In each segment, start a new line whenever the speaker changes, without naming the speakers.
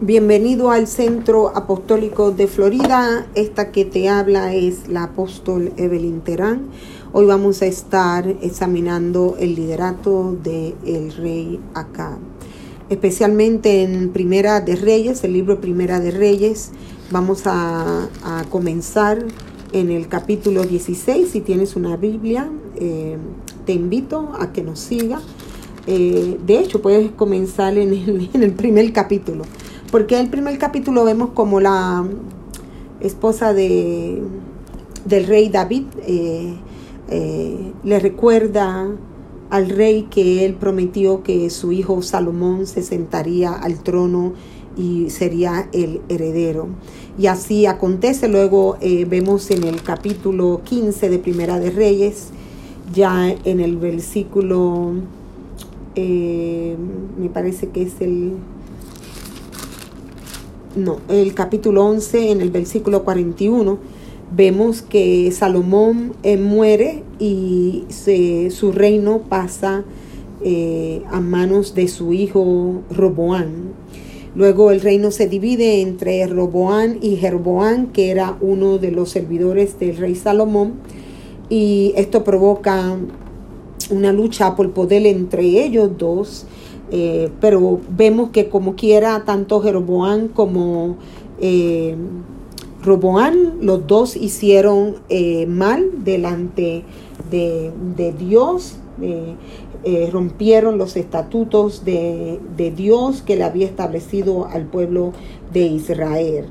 Bienvenido al Centro Apostólico de Florida. Esta que te habla es la apóstol Evelyn Terán. Hoy vamos a estar examinando el liderato del el rey Acá. Especialmente en Primera de Reyes, el libro Primera de Reyes. Vamos a, comenzar en el capítulo 16. Si tienes una Biblia, eh, te invito a que nos siga. Eh, de hecho, puedes comenzar en el, en el primer capítulo. Porque el primer capítulo vemos como la esposa de, del rey David eh, eh, le recuerda al rey que él prometió que su hijo Salomón se sentaría al trono y sería el heredero. Y así acontece. Luego eh, vemos en el capítulo 15 de Primera de Reyes, ya en el versículo, me parece que es el no, el capítulo 11, en el versículo 41, vemos que Salomón eh, muere y su reino pasa eh, a manos de su hijo Roboán. Luego el reino se divide entre Roboán y Jerboán, que era uno de los servidores del rey Salomón, y esto provoca una lucha por poder entre ellos dos. Eh, pero vemos que como quiera, tanto Jeroboán como eh, Roboán, los dos hicieron eh, mal delante de, Dios, rompieron los estatutos de, de, Dios que le había establecido al pueblo de Israel.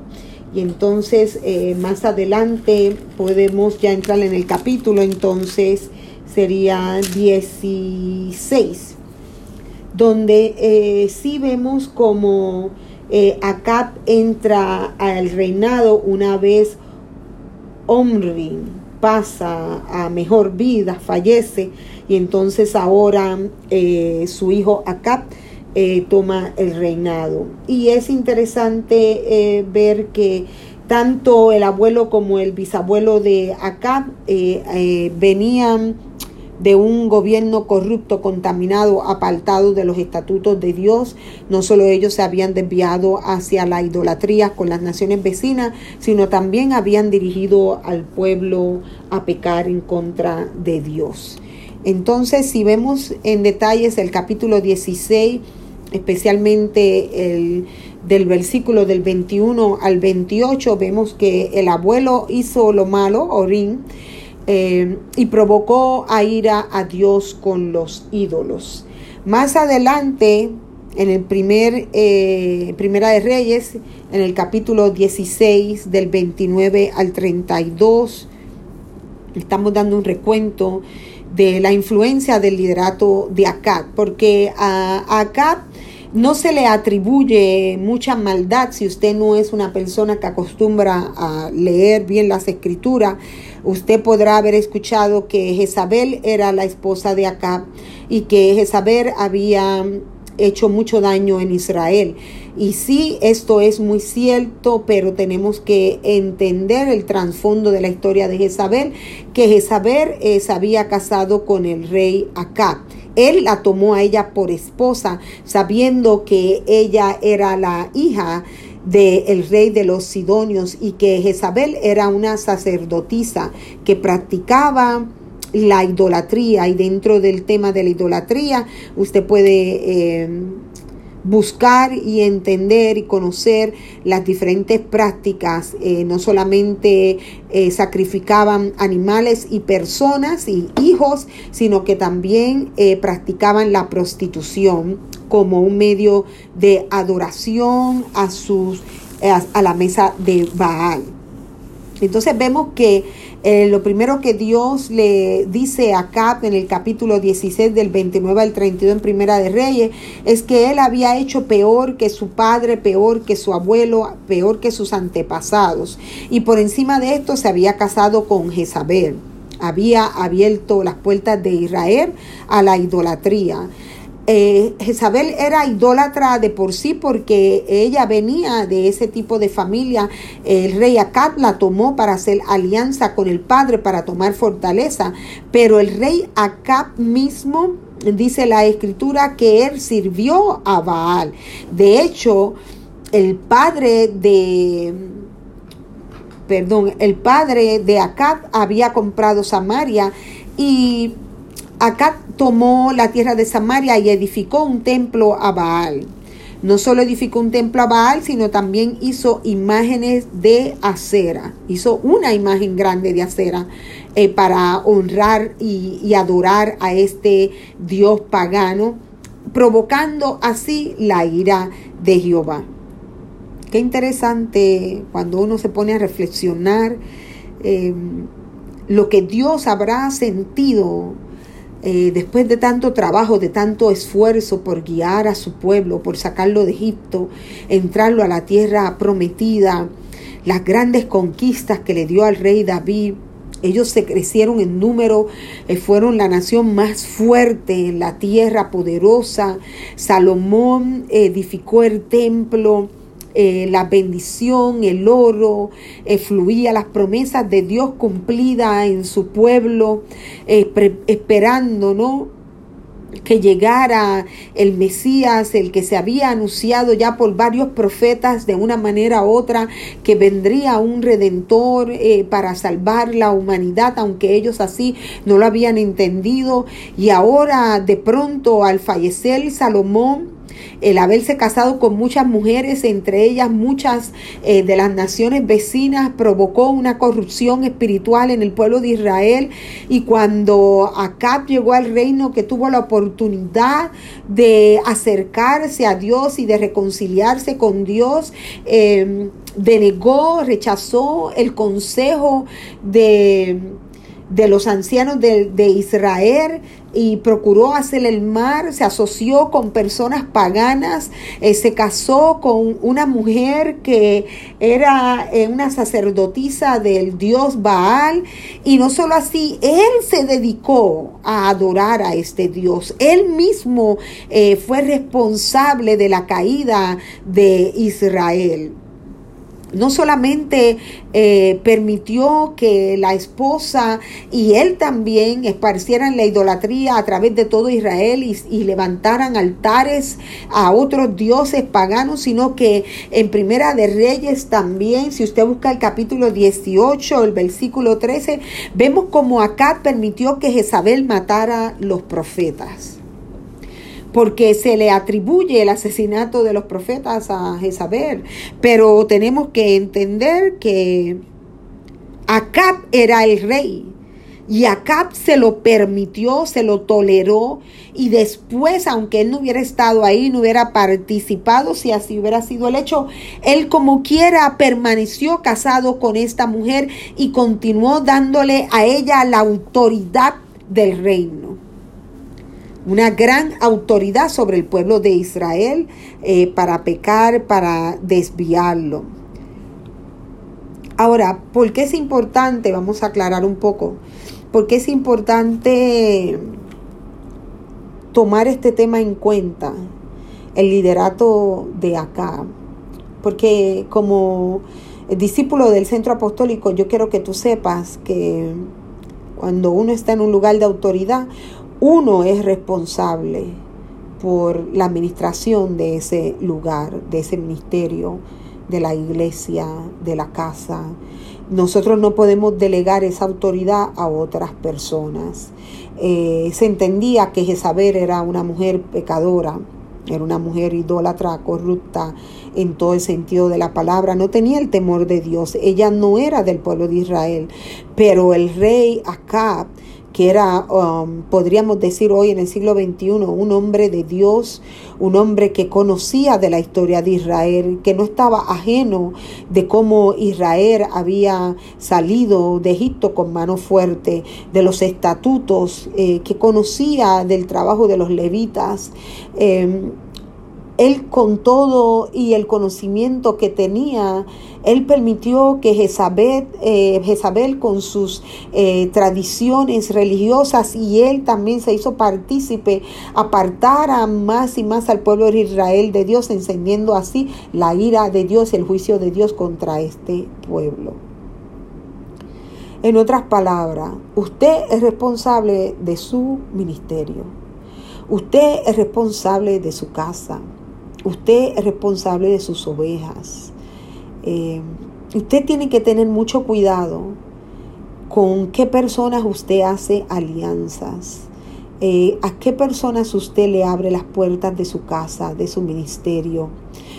Y entonces más adelante podemos ya entrar en el capítulo, entonces sería 16 donde eh, sí vemos como eh, entra al reinado una vez Omri pasa a mejor vida, fallece, y entonces ahora eh, su hijo Acab toma el reinado. Y es interesante ver que tanto el abuelo como el bisabuelo de Acab venían de un gobierno corrupto, contaminado, apartado de los estatutos de Dios. No solo ellos se habían desviado hacia la idolatría con las naciones vecinas, sino también habían dirigido al pueblo a pecar en contra de Dios. Entonces, si vemos en detalles el capítulo 16, especialmente el del versículo del 21 al 28, vemos que el abuelo hizo lo malo, Orín, eh, y provocó a ira a Dios con los ídolos. Más adelante, en el primer, eh, Primera de Reyes, en el capítulo 16, del 29 al 32, estamos dando un recuento de la influencia del liderato de Acab, porque a no se le atribuye mucha maldad si usted no es una persona que acostumbra a leer bien las escrituras. Usted podrá haber escuchado que Jezabel era la esposa de Acab y que Jezabel había hecho mucho daño en Israel. Y sí, esto es muy cierto, pero tenemos que entender el trasfondo de la historia de Jezabel, que Jezabel eh, se había casado con el rey Acab. Él la tomó a ella por esposa, sabiendo que ella era la hija del rey de los Sidonios y que Jezabel era una sacerdotisa que practicaba la idolatría. Y dentro del tema de la idolatría usted puede eh, buscar y entender y conocer las diferentes prácticas. Eh, no solamente eh, sacrificaban animales y personas y hijos, sino que también eh, practicaban la prostitución como un medio de adoración a sus a la mesa de Baal. Entonces vemos que eh, lo primero que Dios le dice a Cap en el capítulo 16 del 29 al 32 en Primera de Reyes es que él había hecho peor que su padre, peor que su abuelo, peor que sus antepasados. Y por encima de esto se había casado con Jezabel. Había abierto las puertas de Israel a la idolatría. Eh, Jezabel era idólatra de por sí porque ella venía de ese tipo de familia. El rey Acab la tomó para hacer alianza con el padre para tomar fortaleza, pero el rey Acab mismo dice la escritura que él sirvió a Baal. De hecho, el padre de, perdón, el padre de Acab había comprado Samaria y Acab tomó la tierra de Samaria y edificó un templo a Baal. No solo edificó un templo a Baal, sino también hizo imágenes de acera. Hizo una imagen grande de acera eh, para honrar y, y adorar a este Dios pagano, provocando así la ira de Jehová. Qué interesante cuando uno se pone a reflexionar eh, lo que Dios habrá sentido eh, después de tanto trabajo, de tanto esfuerzo por guiar a su pueblo, por sacarlo de Egipto, entrarlo a la tierra prometida, las grandes conquistas que le dio al rey David. Ellos se crecieron en número, eh, fueron la nación más fuerte en la tierra poderosa. Salomón edificó el templo eh, la bendición, el oro, eh, fluía las promesas de Dios cumplidas en su pueblo, eh, esperando, ¿no? que llegara el Mesías, el que se había anunciado ya por varios profetas de una manera u otra, que vendría un redentor para salvar la humanidad, aunque ellos así no lo habían entendido. Y ahora de pronto al fallecer Salomón, el haberse casado con muchas mujeres, entre ellas muchas eh, de las naciones vecinas, provocó una corrupción espiritual en el pueblo de Israel. Y cuando Acab llegó al reino, que tuvo la oportunidad de acercarse a Dios y de reconciliarse con Dios, em, denegó, rechazó el consejo de de los ancianos de, de, Israel, y procuró hacer el mar, se asoció con personas paganas, eh, se casó con una mujer que era eh, una sacerdotisa del dios Baal. Y no solo así, él se dedicó a adorar a este dios, él mismo eh, fue responsable de la caída de Israel no solamente eh, permitió que la esposa y él también esparcieran la idolatría a través de todo Israel y, y, levantaran altares a otros dioses paganos, sino que en Primera de Reyes también, si usted busca el capítulo 18, el versículo 13, vemos como acá permitió que Jezabel matara los profetas porque se le atribuye el asesinato de los profetas a Jezabel. Pero tenemos que entender que Acab era el rey. Y Acab se lo permitió, se lo toleró y después, aunque él no hubiera estado ahí, no hubiera participado, si así hubiera sido el hecho, él como quiera permaneció casado con esta mujer y continuó dándole a ella la autoridad del reino una gran autoridad sobre el pueblo de Israel eh, para pecar, para desviarlo. Ahora, ¿por qué es importante? Vamos a aclarar un poco. ¿Por qué es importante tomar este tema en cuenta? El liderato de acá. Porque como discípulo del centro apostólico, yo quiero que tú sepas que cuando uno está en un lugar de autoridad, uno es responsable por la administración de ese lugar, de ese ministerio, de la iglesia, de la casa. Nosotros no podemos delegar esa autoridad a otras personas. Eh, se entendía que Jezabel era una mujer pecadora, era una mujer idólatra, corrupta en todo el sentido de la palabra, no tenía el temor de Dios, ella no era del pueblo de Israel, pero el rey Acab que era, um, podríamos decir hoy en el siglo XXI, un hombre de Dios, un hombre que conocía de la historia de Israel, que no estaba ajeno de cómo Israel había salido de Egipto con mano fuerte, de los estatutos, eh, que conocía del trabajo de los levitas. Em, él con todo y el conocimiento que tenía, él permitió que Jezabel, eh, Jezabel con sus eh, tradiciones religiosas y él también se hizo partícipe, apartara más y más al pueblo de Israel de Dios, encendiendo así la ira de Dios, el juicio de Dios contra este pueblo. En otras palabras, usted es responsable de su ministerio. Usted es responsable de su casa. Usted es responsable de sus ovejas. Eh, usted tiene que tener mucho cuidado con qué personas usted hace alianzas. Eh, a qué personas usted le abre las puertas de su casa, de su ministerio.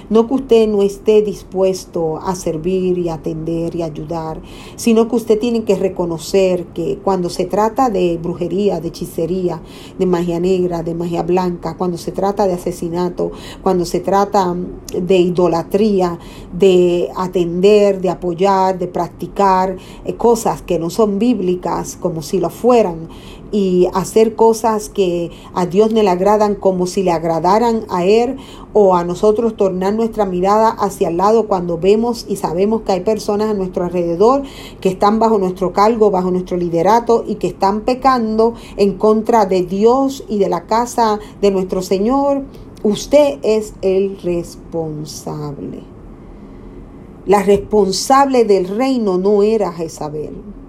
No que usted no esté dispuesto a servir y atender y ayudar, sino que usted tiene que reconocer que cuando se trata de brujería, de hechicería, de magia negra, de magia blanca, cuando se trata de asesinato, cuando se trata de idolatría, de atender, de apoyar, de practicar eh, cosas que no son bíblicas como si lo fueran, y hacer cosas que a Dios no le agradan como si le agradaran a Él o a nosotros tornar nuestra mirada hacia el lado cuando vemos y sabemos que hay personas a nuestro alrededor que están bajo nuestro cargo, bajo nuestro liderato y que están pecando en contra de Dios y de la casa de nuestro Señor. Usted es el responsable. La responsable del reino no era Jezabel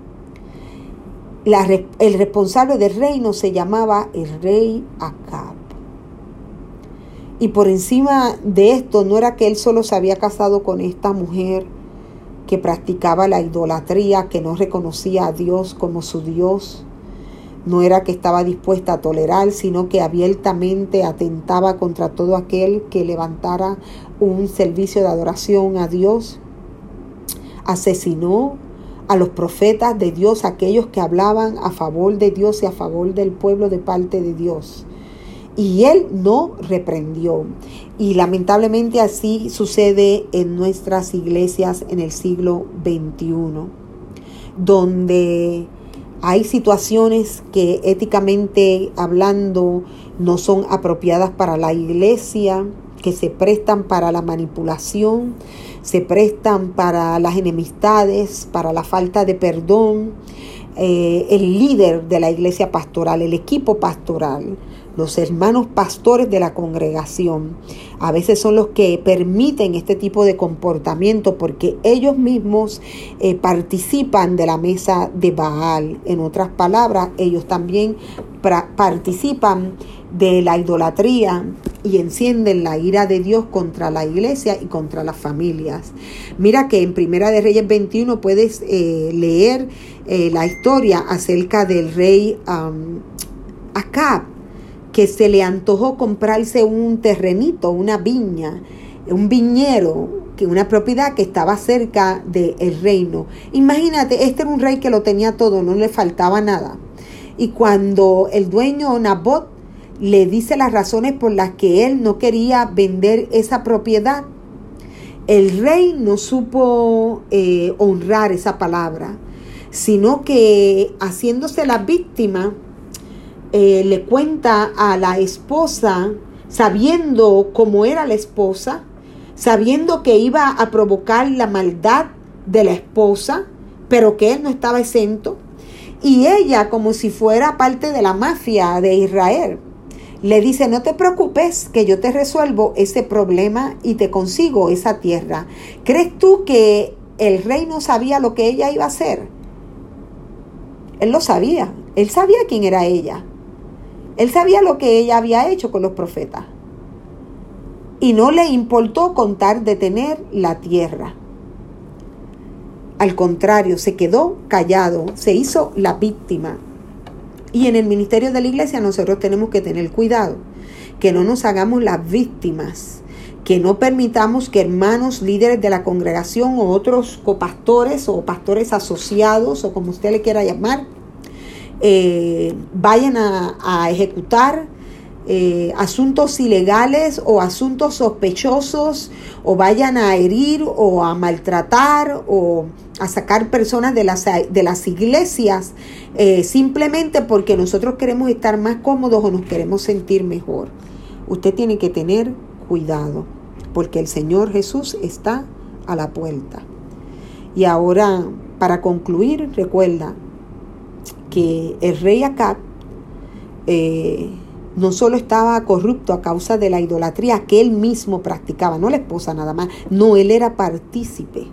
el responsable del reino se llamaba el rey Acab. Y por encima de esto no era que él solo se había casado con esta mujer que practicaba la idolatría, que no reconocía a Dios como su Dios. No era que estaba dispuesta a tolerar, sino que abiertamente atentaba contra todo aquel que levantara un servicio de adoración a Dios. Asesinó a los profetas de Dios, aquellos que hablaban a favor de Dios y a favor del pueblo de parte de Dios. Y él no reprendió. Y lamentablemente así sucede en nuestras iglesias en el siglo XXI, donde hay situaciones que éticamente hablando no son apropiadas para la iglesia, que se prestan para la manipulación, se prestan para las enemistades, para la falta de perdón. Eh, el líder de la iglesia pastoral, el equipo pastoral, los hermanos pastores de la congregación, a veces son los que permiten este tipo de comportamiento porque ellos mismos eh, participan de la mesa de Baal. En otras palabras, ellos también participan de la idolatría y encienden la ira de Dios contra la iglesia y contra las familias. Mira que en Primera de Reyes 21 puedes eh, leer eh, la historia acerca del rey Acab, que se le antojó comprarse un terrenito, una viña, un viñero, que una propiedad que estaba cerca del reino. Imagínate, este era un rey que lo tenía todo, no le faltaba nada. Y cuando el dueño Nabot le dice las razones por las que él no quería vender esa propiedad. El rey no supo eh, honrar esa palabra, sino que haciéndose la víctima, eh, le cuenta a la esposa, sabiendo cómo era la esposa, sabiendo que iba a provocar la maldad de la esposa, pero que él no estaba exento, y ella como si fuera parte de la mafia de Israel le dice, no te preocupes, que yo te resuelvo ese problema y te consigo esa tierra. ¿Crees tú que el rey no sabía lo que ella iba a hacer? Él lo sabía, él sabía quién era ella. Él sabía lo que ella había hecho con los profetas. Y no le importó contar de tener la tierra. Al contrario, se quedó callado, se hizo la víctima y en el ministerio de la iglesia nosotros tenemos que tener cuidado, que no nos hagamos las víctimas, que no permitamos que hermanos líderes de la congregación o otros copastores o pastores asociados o como usted le quiera llamar, eh, vayan a, ejecutar eh, asuntos ilegales o asuntos sospechosos o vayan a herir o a maltratar o a sacar personas de las, de las iglesias eh, simplemente porque nosotros queremos estar más cómodos o nos queremos sentir mejor. Usted tiene que tener cuidado porque el Señor Jesús está a la puerta. Y ahora, para concluir, recuerda que el rey Acab eh, no solo estaba corrupto a causa de la idolatría que él mismo practicaba, no la esposa nada más, no, él era partícipe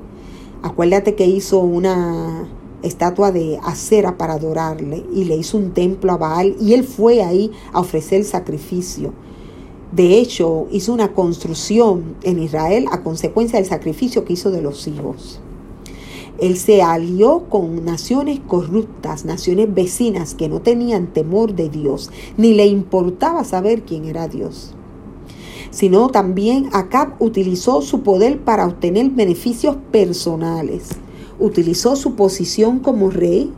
Acuérdate que hizo una estatua de acera para adorarle y le hizo un templo a Baal y él fue ahí a ofrecer sacrificio. De hecho, hizo una construcción en Israel a consecuencia del sacrificio que hizo de los hijos. Él se alió con naciones corruptas, naciones vecinas que no tenían temor de Dios, ni le importaba saber quién era Dios. Sino también Acab utilizó su poder para obtener beneficios personales. Utilizó su posición como rey,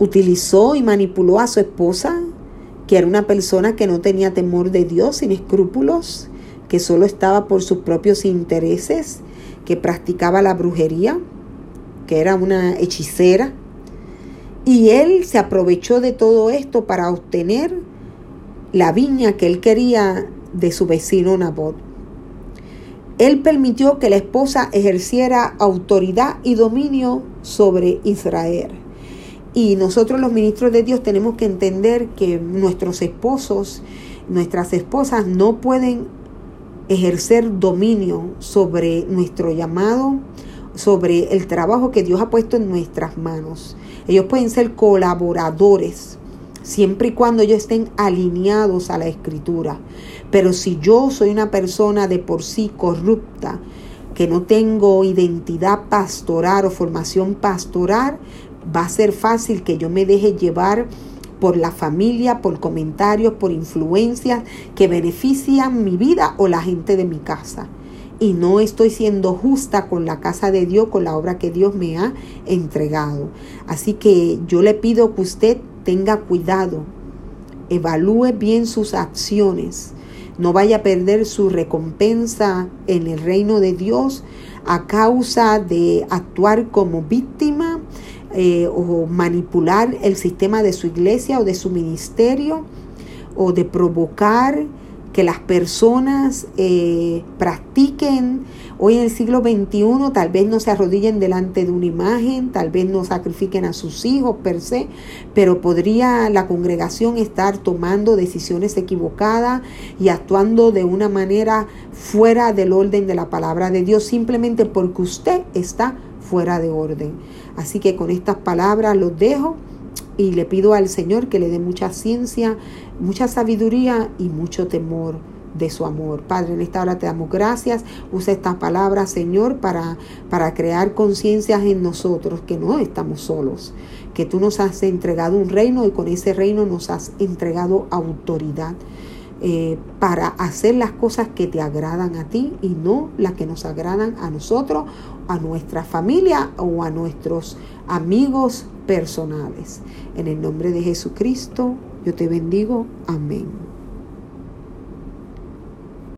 utilizó y manipuló a su esposa que era una persona que no tenía temor de Dios, sin escrúpulos, que solo estaba por sus propios intereses, que practicaba la brujería, que era una hechicera. Y él se aprovechó de todo esto para obtener la viña que él quería de su vecino Nabot. Él permitió que la esposa ejerciera autoridad y dominio sobre Israel. Y nosotros los ministros de Dios tenemos que entender que nuestros esposos, nuestras esposas no pueden ejercer dominio sobre nuestro llamado, sobre el trabajo que Dios ha puesto en nuestras manos. Ellos pueden ser colaboradores siempre y cuando ellos estén alineados a la escritura. Pero si yo soy una persona de por sí corrupta, que no tengo identidad pastoral o formación pastoral, va a ser fácil que yo me deje llevar por la familia, por comentarios, por influencias que benefician mi vida o la gente de mi casa. Y no estoy siendo justa con la casa de Dios, con la obra que Dios me ha entregado. Así que yo le pido que usted tenga cuidado, evalúe bien sus acciones, no vaya a perder su recompensa en el reino de Dios a causa de actuar como víctima eh, o manipular el sistema de su iglesia o de su ministerio o de provocar que las personas eh, practiquen hoy en el siglo XXI, tal vez no se arrodillen delante de una imagen, tal vez no sacrifiquen a sus hijos per se, pero podría la congregación estar tomando decisiones equivocadas y actuando de una manera fuera del orden de la palabra de Dios, simplemente porque usted está fuera de orden. Así que con estas palabras los dejo y le pido al Señor que le dé mucha ciencia, mucha sabiduría y mucho temor de su amor. Padre, en esta hora te damos gracias. Usa estas palabras, Señor, para, para crear conciencias en nosotros que no estamos solos, que tú nos has entregado un reino y con ese reino nos has entregado autoridad. Eh, para hacer las cosas que te agradan a ti y no las que nos agradan a nosotros, a nuestra familia o a nuestros amigos personales. En el nombre de Jesucristo, yo te bendigo. Amén.